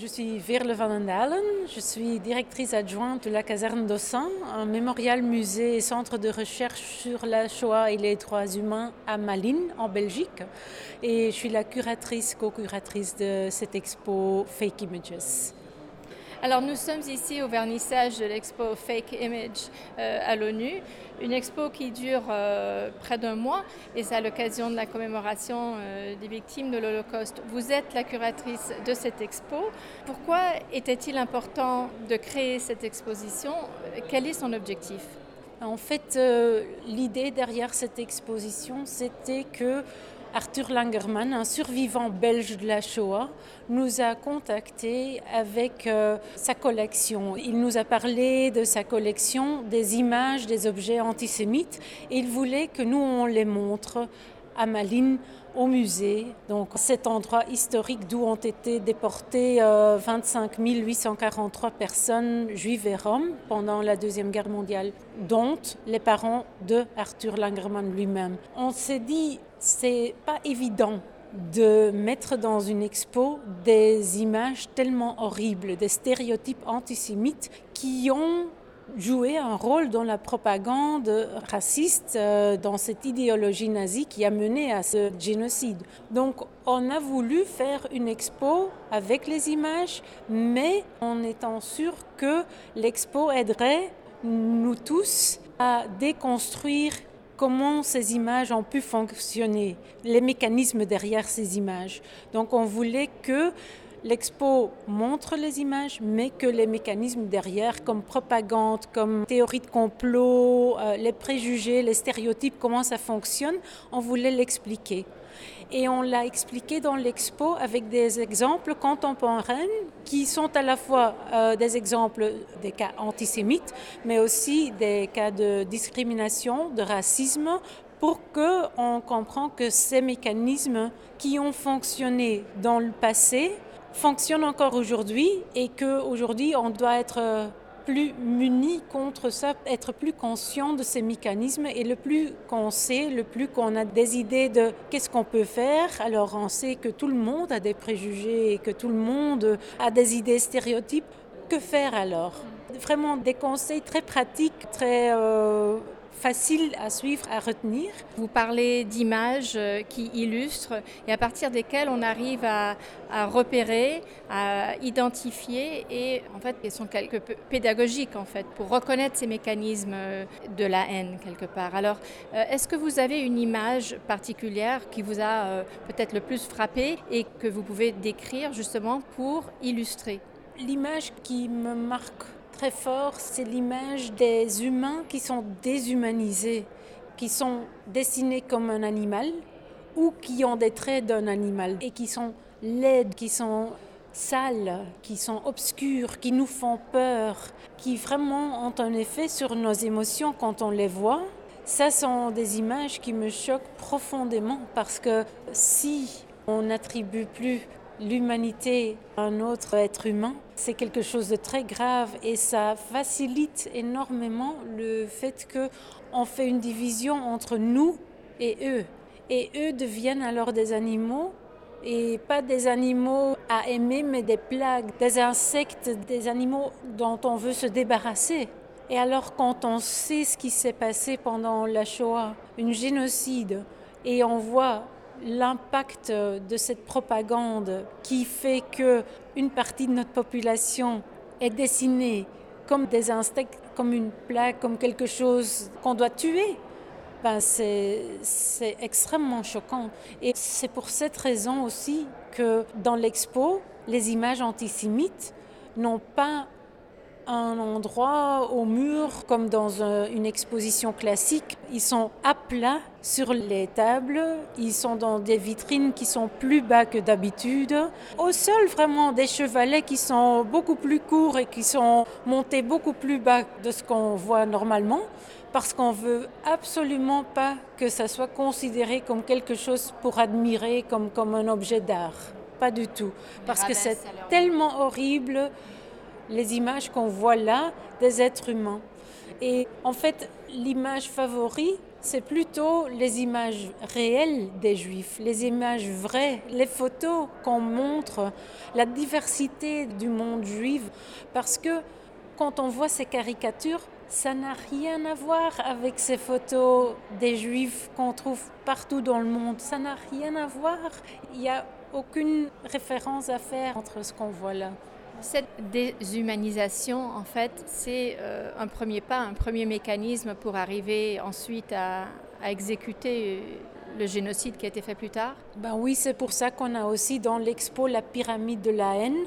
Je suis Veerle van den Dalen, je suis directrice adjointe de la caserne d'Ossan, un mémorial musée et centre de recherche sur la Shoah et les droits humains à Malines, en Belgique. Et je suis la curatrice, co-curatrice de cette expo Fake Images. Alors nous sommes ici au vernissage de l'expo Fake Image euh, à l'ONU, une expo qui dure euh, près d'un mois et c'est à l'occasion de la commémoration euh, des victimes de l'Holocauste. Vous êtes la curatrice de cette expo. Pourquoi était-il important de créer cette exposition? Quel est son objectif? En fait, l'idée derrière cette exposition, c'était que Arthur Langerman, un survivant belge de la Shoah, nous a contactés avec euh, sa collection. Il nous a parlé de sa collection des images des objets antisémites il voulait que nous on les montre à Malines au musée, donc cet endroit historique d'où ont été déportées 25 euh, 843 personnes juives et roms pendant la Deuxième Guerre mondiale, dont les parents de Arthur Langerman lui-même. On s'est dit, c'est pas évident de mettre dans une expo des images tellement horribles, des stéréotypes antisémites qui ont joué un rôle dans la propagande raciste, euh, dans cette idéologie nazie qui a mené à ce génocide. Donc on a voulu faire une expo avec les images, mais en étant sûr que l'expo aiderait nous tous à déconstruire comment ces images ont pu fonctionner, les mécanismes derrière ces images. Donc on voulait que l'expo montre les images, mais que les mécanismes derrière, comme propagande, comme théorie de complot, euh, les préjugés, les stéréotypes, comment ça fonctionne, on voulait l'expliquer. Et on l'a expliqué dans l'expo avec des exemples contemporains qui sont à la fois euh, des exemples des cas antisémites, mais aussi des cas de discrimination, de racisme, pour qu'on comprenne que ces mécanismes qui ont fonctionné dans le passé fonctionnent encore aujourd'hui et qu'aujourd'hui on doit être euh, plus muni contre ça, être plus conscient de ces mécanismes et le plus qu'on sait, le plus qu'on a des idées de qu'est-ce qu'on peut faire. Alors on sait que tout le monde a des préjugés et que tout le monde a des idées stéréotypes. Que faire alors? Vraiment des conseils très pratiques, très euh, facile à suivre, à retenir. Vous parlez d'images euh, qui illustrent et à partir desquelles on arrive à, repérer, à identifier et en fait elles sont quelque peu pédagogiques en fait pour reconnaître ces mécanismes euh, de la haine quelque part. Alors euh, est-ce que vous avez une image particulière qui vous a peut-être le plus frappé et que vous pouvez décrire justement pour illustrer? L'image qui me marque très fort, c'est l'image des humains qui sont déshumanisés, qui sont dessinés comme un animal ou qui ont des traits d'un animal et qui sont laides, qui sont sales, qui sont obscures, qui nous font peur, qui vraiment ont un effet sur nos émotions quand on les voit. Ça sont des images qui me choquent profondément parce que si on n'attribue plus l'humanité un autre être humain, c'est quelque chose de très grave et ça facilite énormément le fait que on fait une division entre nous et eux. Et eux deviennent alors des animaux et pas des animaux à aimer, mais des plagues, des insectes, des animaux dont on veut se débarrasser. Et alors quand on sait ce qui s'est passé pendant la Shoah, une génocide, et on voit l'impact de cette propagande qui fait que une partie de notre population est dessinée comme des insectes, comme une plaque, comme quelque chose qu'on doit tuer, ben c'est extrêmement choquant. Et c'est pour cette raison aussi que dans l'expo, les images antisémites n'ont pas un endroit au mur comme dans une exposition classique. Ils sont à plat sur les tables, ils sont dans des vitrines qui sont plus bas que d'habitude. Au sol, vraiment des chevalets qui sont beaucoup plus courts et qui sont montés beaucoup plus bas de ce qu'on voit normalement parce qu'on veut absolument pas que ça soit considéré comme quelque chose pour admirer, comme, comme un objet d'art. Pas du tout. Parce que c'est tellement horrible les images qu'on voit là des êtres humains. Et en fait, l'image favorite c'est plutôt les images réelles des juifs, les images vraies, les photos qu'on montre, la diversité du monde juif, parce que quand on voit ces caricatures, ça n'a rien à voir avec ces photos des juifs qu'on trouve partout dans le monde. Ça n'a rien à voir. Il n'y a aucune référence à faire entre ce qu'on voit là. Cette déshumanisation, en fait, c'est euh, un premier pas, un premier mécanisme pour arriver ensuite à, exécuter le génocide qui a été fait plus tard. Ben oui, c'est pour ça qu'on a aussi dans l'expo la pyramide de la haine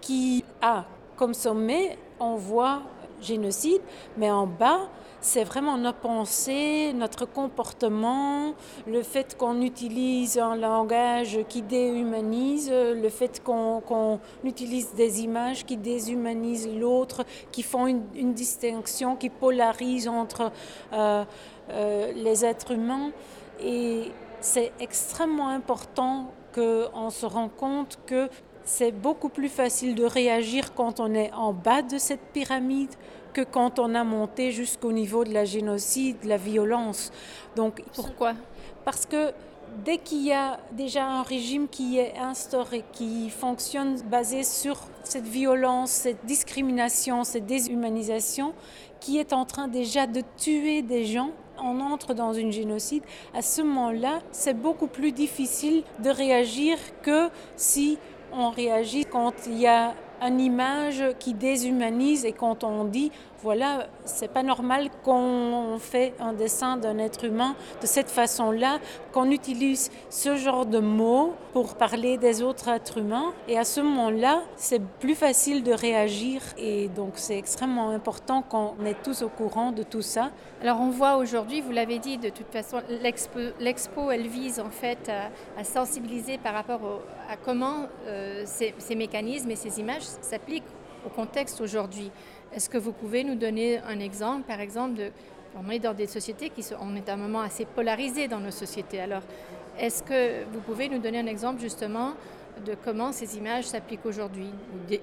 qui a comme sommet, on voit génocide, mais en bas, c'est vraiment nos pensées, notre comportement, le fait qu'on utilise un langage qui déhumanise, le fait qu'on utilise des images qui déshumanisent l'autre, qui font une, distinction, qui polarisent entre euh, euh, les êtres humains. Et c'est extrêmement important qu'on se rend compte que c'est beaucoup plus facile de réagir quand on est en bas de cette pyramide que quand on a monté jusqu'au niveau de la génocide, de la violence. Donc, Pourquoi Parce que dès qu'il y a déjà un régime qui est instauré, qui fonctionne basé sur cette violence, cette discrimination, cette déshumanisation, qui est en train déjà de tuer des gens, on entre dans une génocide, à ce moment-là, c'est beaucoup plus difficile de réagir que si on réagit quand il y a une image qui déshumanise et quand on dit voilà, c'est pas normal qu'on fait un dessin d'un être humain de cette façon-là, qu'on utilise ce genre de mots pour parler des autres êtres humains. Et à ce moment-là, c'est plus facile de réagir. Et donc, c'est extrêmement important qu'on est tous au courant de tout ça. Alors, on voit aujourd'hui, vous l'avez dit, de toute façon, l'expo, elle vise en fait à, sensibiliser par rapport à comment euh, ces, ces mécanismes et ces images s'appliquent au contexte aujourd'hui. Est-ce que vous pouvez nous donner un exemple, par exemple, de, on est dans des sociétés qui sont, on est à un moment assez polarisé dans nos sociétés. Alors, est-ce que vous pouvez nous donner un exemple justement de comment ces images s'appliquent aujourd'hui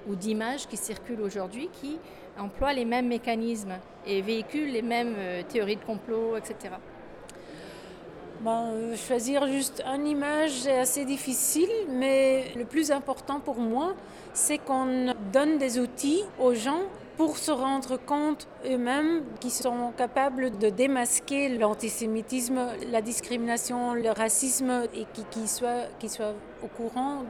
ou d'images qui circulent aujourd'hui qui emploient les mêmes mécanismes et véhiculent les mêmes euh, théories de complot, etc. Ben, euh, choisir juste une image, c'est assez difficile, mais le plus important pour moi, c'est qu'on donne des outils aux gens pour se rendre compte eux-mêmes qu'ils sont capables de démasquer l'antisémitisme, la discrimination, le racisme et qu'ils soient au courant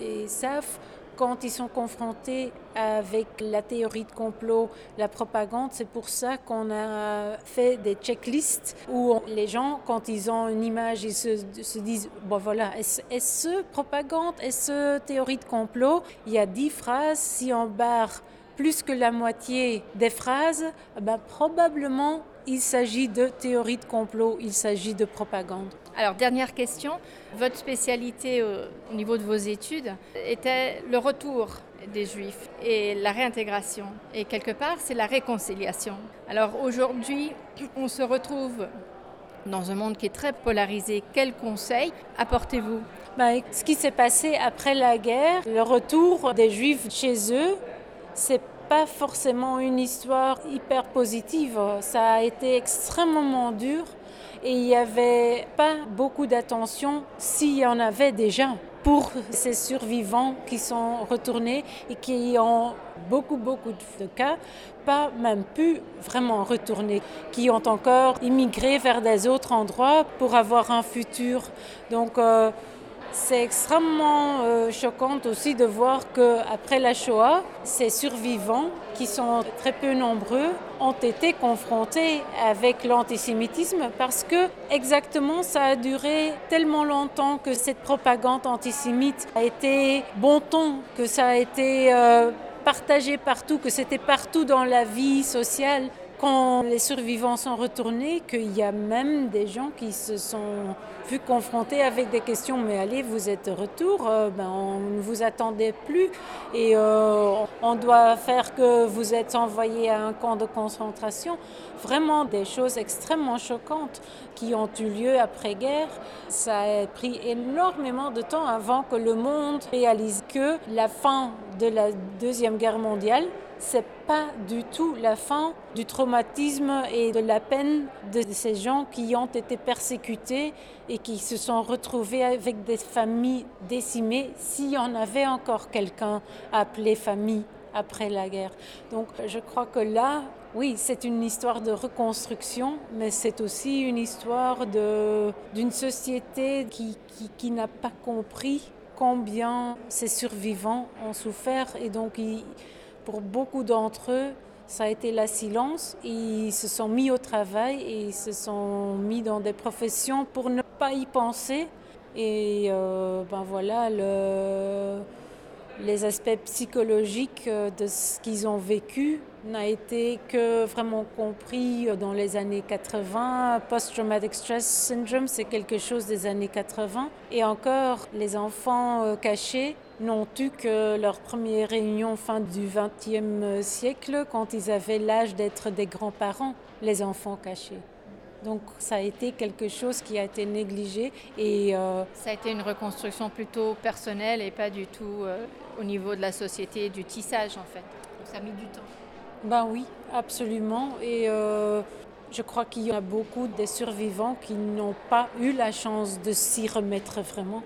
et, savent quand ils sont confrontés avec la théorie de complot, la propagande, c'est pour ça qu'on a fait des checklists où les gens, quand ils ont une image, ils se, disent, bon voilà, est-ce propagande, est-ce théorie de complot? Il y a dix phrases, si on barre plus que la moitié des phrases, ben, probablement il s'agit de théorie de complot, il s'agit de propagande. Alors, dernière question. Votre spécialité au, niveau de vos études était le retour des Juifs et la réintégration. Et quelque part, c'est la réconciliation. Alors aujourd'hui, on se retrouve dans un monde qui est très polarisé. Quels conseils apportez-vous? Ben, Ce qui s'est passé après la guerre, le retour des Juifs chez eux, c'est pas forcément une histoire hyper positive. Ça a été extrêmement dur et il n'y avait pas beaucoup d'attention s'il y en avait déjà pour ces survivants qui sont retournés et qui ont beaucoup, beaucoup de cas, pas même pu vraiment retourner, qui ont encore immigré vers des autres endroits pour avoir un futur. Donc, euh, c'est extrêmement euh, choquant aussi de voir qu'après la Shoah, ces survivants, qui sont très peu nombreux, ont été confrontés avec l'antisémitisme parce que exactement ça a duré tellement longtemps que cette propagande antisémite a été bon ton, que ça a été euh, partagé partout, que c'était partout dans la vie sociale quand les survivants sont retournés, qu'il y a même des gens qui se sont vus confrontés avec des questions, mais allez, vous êtes retour, euh, ben, on ne vous attendait plus et euh, on doit faire que vous êtes envoyé à un camp de concentration. Vraiment des choses extrêmement choquantes qui ont eu lieu après-guerre. Ça a pris énormément de temps avant que le monde réalise que la fin de la Deuxième Guerre mondiale, c'est pas du tout la fin du traumatisme et de la peine de ces gens qui ont été persécutés et qui se sont retrouvés avec des familles décimées, s'il y en avait encore quelqu'un appelé famille après la guerre. Donc je crois que là, oui, c'est une histoire de reconstruction, mais c'est aussi une histoire d'une société qui, qui, n'a pas compris combien ces survivants ont souffert et donc pour beaucoup d'entre eux, ça a été la silence. Ils se sont mis au travail et ils se sont mis dans des professions pour ne pas y penser. Et euh, ben voilà, le, les aspects psychologiques euh, de ce qu'ils ont vécu n'a été que vraiment compris dans les années 80. Post-traumatic stress syndrome, c'est quelque chose des années 80. Et encore, les enfants euh, cachés n'ont eu que leur première réunion fin du XXe siècle quand ils avaient l'âge d'être des grands-parents, les enfants cachés. Donc ça a été quelque chose qui a été négligé et euh, ça a été une reconstruction plutôt personnelle et pas du tout euh, au niveau de la société et du tissage en fait. Donc ça a mis du temps. Ben oui, absolument. Et euh, je crois qu'il y a beaucoup de survivants qui n'ont pas eu la chance de s'y remettre vraiment.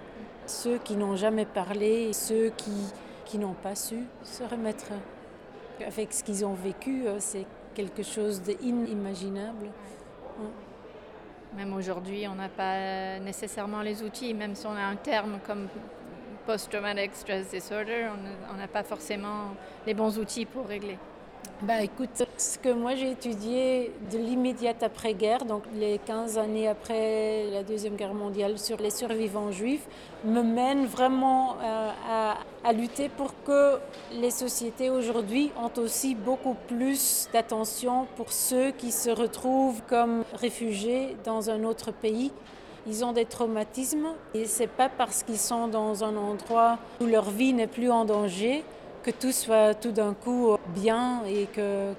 Ceux qui n'ont jamais parlé, ceux qui, qui n'ont pas su se remettre avec ce qu'ils ont vécu, c'est quelque chose d'inimaginable. Même aujourd'hui, on n'a pas nécessairement les outils, même si on a un terme comme post-traumatic stress disorder, on n'a pas forcément les bons outils pour régler. Bah, écoute, ce que moi j'ai étudié de l'immédiate après-guerre, donc les 15 années après la Deuxième Guerre mondiale sur les survivants juifs, me mène vraiment euh, à, à, lutter pour que les sociétés aujourd'hui ont aussi beaucoup plus d'attention pour ceux qui se retrouvent comme réfugiés dans un autre pays. Ils ont des traumatismes et c'est pas parce qu'ils sont dans un endroit où leur vie n'est plus en danger que tout soit tout d'un coup bien et que,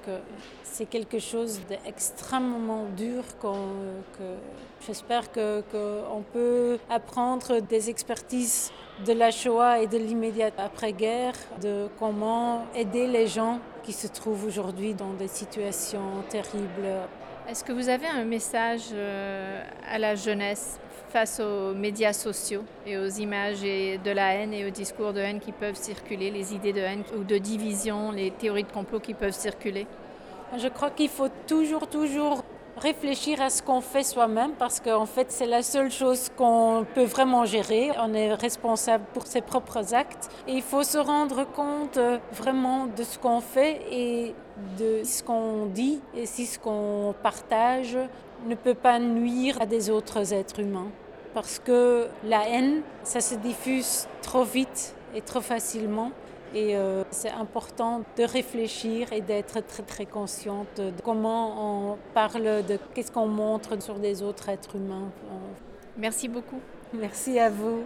c'est quelque chose d'extrêmement dur que j'espère qu'on peut apprendre des expertises de la Shoah et de l'immédiate après-guerre, de comment aider les gens qui se trouvent aujourd'hui dans des situations terribles. Est-ce que vous avez un message euh, à la jeunesse? Face aux médias sociaux et aux images de la haine et aux discours de haine qui peuvent circuler, les idées de haine ou de division, les théories de complot qui peuvent circuler. Je crois qu'il faut toujours, toujours réfléchir à ce qu'on fait soi-même parce qu'en fait c'est la seule chose qu'on peut vraiment gérer. On est responsable pour ses propres actes. Et il faut se rendre compte euh, vraiment de ce qu'on fait et de ce qu'on dit et si ce qu'on partage ne peut pas nuire à des autres êtres humains parce que la haine, ça se diffuse trop vite et trop facilement. Et euh, c'est important de réfléchir et d'être très très consciente de comment on parle, de qu'est-ce qu'on montre sur des autres êtres humains. Merci beaucoup. Merci à vous.